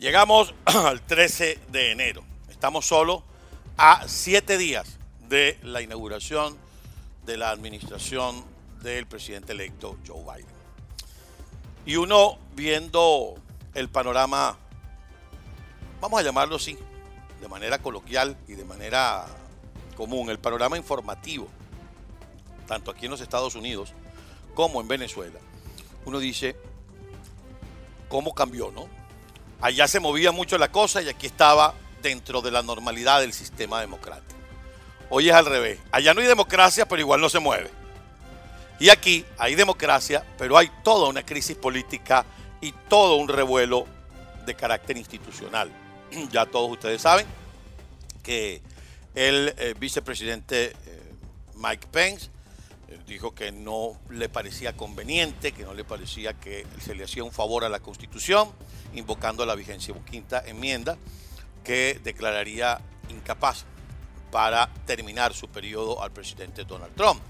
Llegamos al 13 de enero. Estamos solo a siete días de la inauguración de la administración del presidente electo Joe Biden. Y uno viendo el panorama, vamos a llamarlo así, de manera coloquial y de manera común, el panorama informativo, tanto aquí en los Estados Unidos como en Venezuela, uno dice, ¿cómo cambió, no? Allá se movía mucho la cosa y aquí estaba dentro de la normalidad del sistema democrático. Hoy es al revés. Allá no hay democracia, pero igual no se mueve. Y aquí hay democracia, pero hay toda una crisis política y todo un revuelo de carácter institucional. Ya todos ustedes saben que el eh, vicepresidente eh, Mike Pence dijo que no le parecía conveniente, que no le parecía que se le hacía un favor a la Constitución, invocando la vigencia quinta enmienda que declararía incapaz para terminar su periodo al presidente Donald Trump.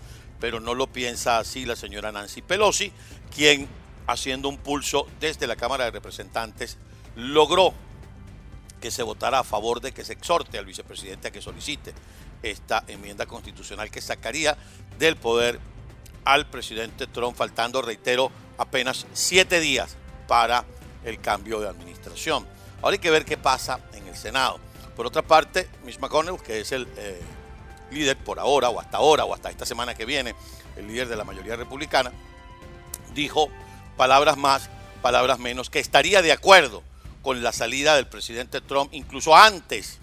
Pero no lo piensa así la señora Nancy Pelosi, quien haciendo un pulso desde la Cámara de Representantes logró que se votara a favor de que se exhorte al vicepresidente a que solicite esta enmienda constitucional que sacaría del poder al presidente Trump, faltando, reitero, apenas siete días para el cambio de administración. Ahora hay que ver qué pasa en el Senado. Por otra parte, Mitch McConnell, que es el eh, líder por ahora, o hasta ahora, o hasta esta semana que viene, el líder de la mayoría republicana, dijo palabras más, palabras menos, que estaría de acuerdo con la salida del presidente Trump, incluso antes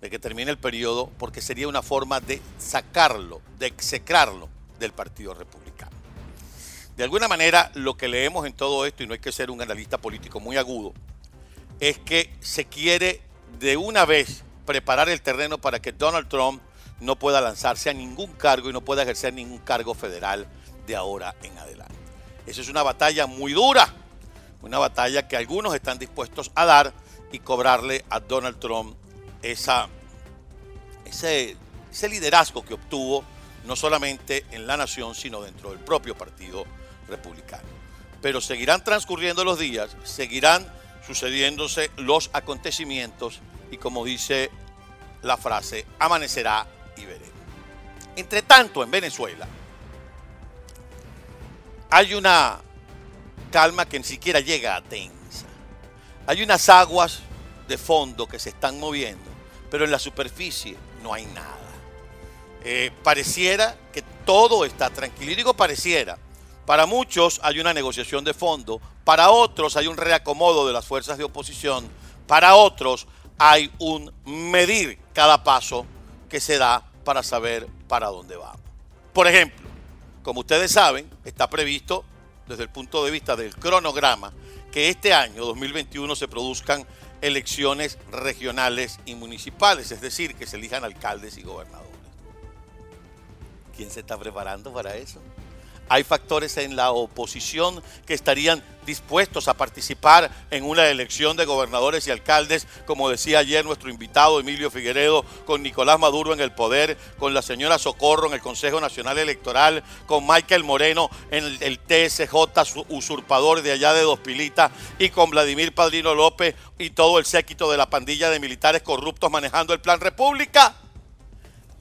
de que termine el periodo, porque sería una forma de sacarlo, de execrarlo del Partido Republicano. De alguna manera, lo que leemos en todo esto, y no hay que ser un analista político muy agudo, es que se quiere de una vez preparar el terreno para que Donald Trump no pueda lanzarse a ningún cargo y no pueda ejercer ningún cargo federal de ahora en adelante. Esa es una batalla muy dura, una batalla que algunos están dispuestos a dar y cobrarle a Donald Trump ese, ese liderazgo que obtuvo no solamente en la nación, sino dentro del propio Partido Republicano. Pero seguirán transcurriendo los días, seguirán sucediéndose los acontecimientos y como dice la frase, amanecerá y veremos. Entre tanto, en Venezuela hay una calma que ni siquiera llega a tensa. Hay unas aguas de fondo que se están moviendo, pero en la superficie no hay nada. Eh, pareciera que todo está tranquilo. Y digo pareciera. Para muchos hay una negociación de fondo, para otros hay un reacomodo de las fuerzas de oposición, para otros hay un medir cada paso que se da para saber para dónde vamos. Por ejemplo, como ustedes saben, está previsto desde el punto de vista del cronograma que este año 2021 se produzcan elecciones regionales y municipales, es decir, que se elijan alcaldes y gobernadores. ¿Quién se está preparando para eso? Hay factores en la oposición que estarían dispuestos a participar en una elección de gobernadores y alcaldes, como decía ayer nuestro invitado Emilio Figueredo, con Nicolás Maduro en el poder, con la señora Socorro en el Consejo Nacional Electoral, con Michael Moreno en el, TSJ usurpador de allá de Dos Pilitas y con Vladimir Padrino López y todo el séquito de la pandilla de militares corruptos manejando el Plan República.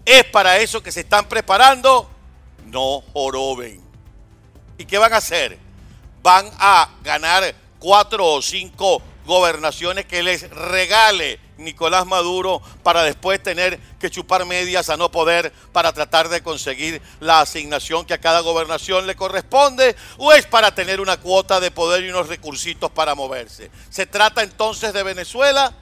¿Es para eso que se están preparando? No joroben. ¿Y qué van a hacer? Van a ganar cuatro o cinco gobernaciones que les regale Nicolás Maduro para después tener que chupar medias a no poder para tratar de conseguir la asignación que a cada gobernación le corresponde o es para tener una cuota de poder y unos recursitos para moverse. ¿Se trata entonces de Venezuela?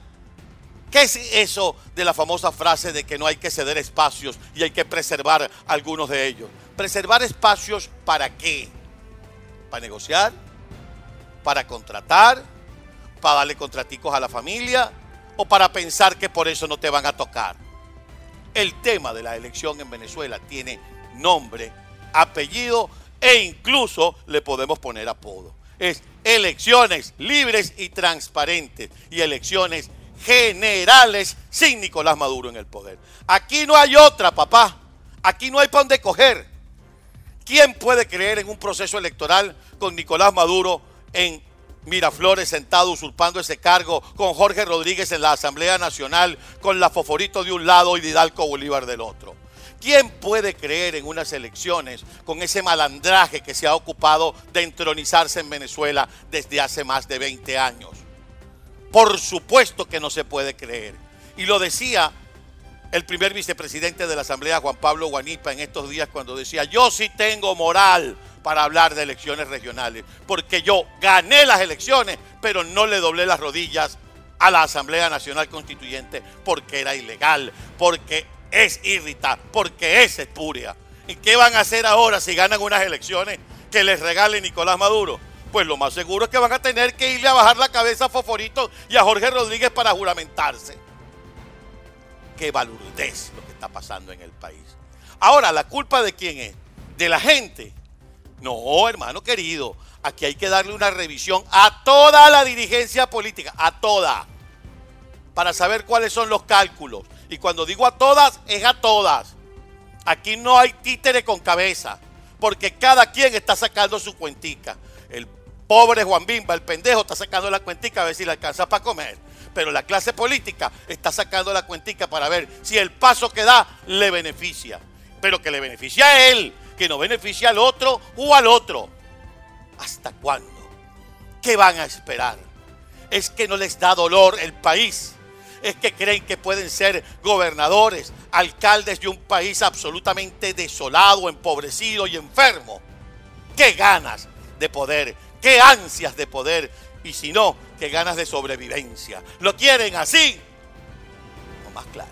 ¿Qué es eso de la famosa frase de que no hay que ceder espacios y hay que preservar algunos de ellos? ¿Preservar espacios para qué? Para negociar, para contratar, para darle contraticos a la familia o para pensar que por eso no te van a tocar. El tema de la elección en Venezuela tiene nombre, apellido e incluso le podemos poner apodo. Es elecciones libres y transparentes y elecciones generales sin Nicolás Maduro en el poder. Aquí no hay otra, papá. Aquí no hay para dónde coger. ¿Quién puede creer en un proceso electoral con Nicolás Maduro en Miraflores sentado usurpando ese cargo, con Jorge Rodríguez en la Asamblea Nacional, con la Foforito de un lado y Didalco Bolívar del otro. ¿Quién puede creer en unas elecciones con ese malandraje que se ha ocupado de entronizarse en Venezuela desde hace más de 20 años? Por supuesto que no se puede creer. Y lo decía el primer vicepresidente de la Asamblea, Juan Pablo Guanipa, en estos días cuando decía, yo sí tengo moral para hablar de elecciones regionales, porque yo gané las elecciones, pero no le doblé las rodillas a la Asamblea Nacional Constituyente porque era ilegal, porque es irrita, porque es espuria. ¿Y qué van a hacer ahora si ganan unas elecciones que les regale Nicolás Maduro? Pues lo más seguro es que van a tener que irle a bajar la cabeza a Foforito y a Jorge Rodríguez para juramentarse. Qué balurdez lo que está pasando en el país. Ahora, ¿la culpa de quién es? ¿De la gente? No, hermano querido, aquí hay que darle una revisión a toda la dirigencia política, a toda, para saber cuáles son los cálculos. Y cuando digo a todas, es a todas. Aquí no hay títere con cabeza, porque cada quien está sacando su cuentica. El pobre Juan Bimba, el pendejo, está sacando la cuentica a ver si le alcanza para comer. Pero la clase política está sacando la cuentica para ver si el paso que da le beneficia. Pero que le beneficia a él, que no beneficia al otro o al otro. ¿Hasta cuándo? ¿Qué van a esperar? Es que no les da dolor el país. Es que creen que pueden ser gobernadores, alcaldes de un país absolutamente desolado, empobrecido y enfermo. ¿Qué ganas de poder? ¿Qué ansias de poder? Y si no, qué ganas de sobrevivencia. ¿Lo quieren así? O más claro.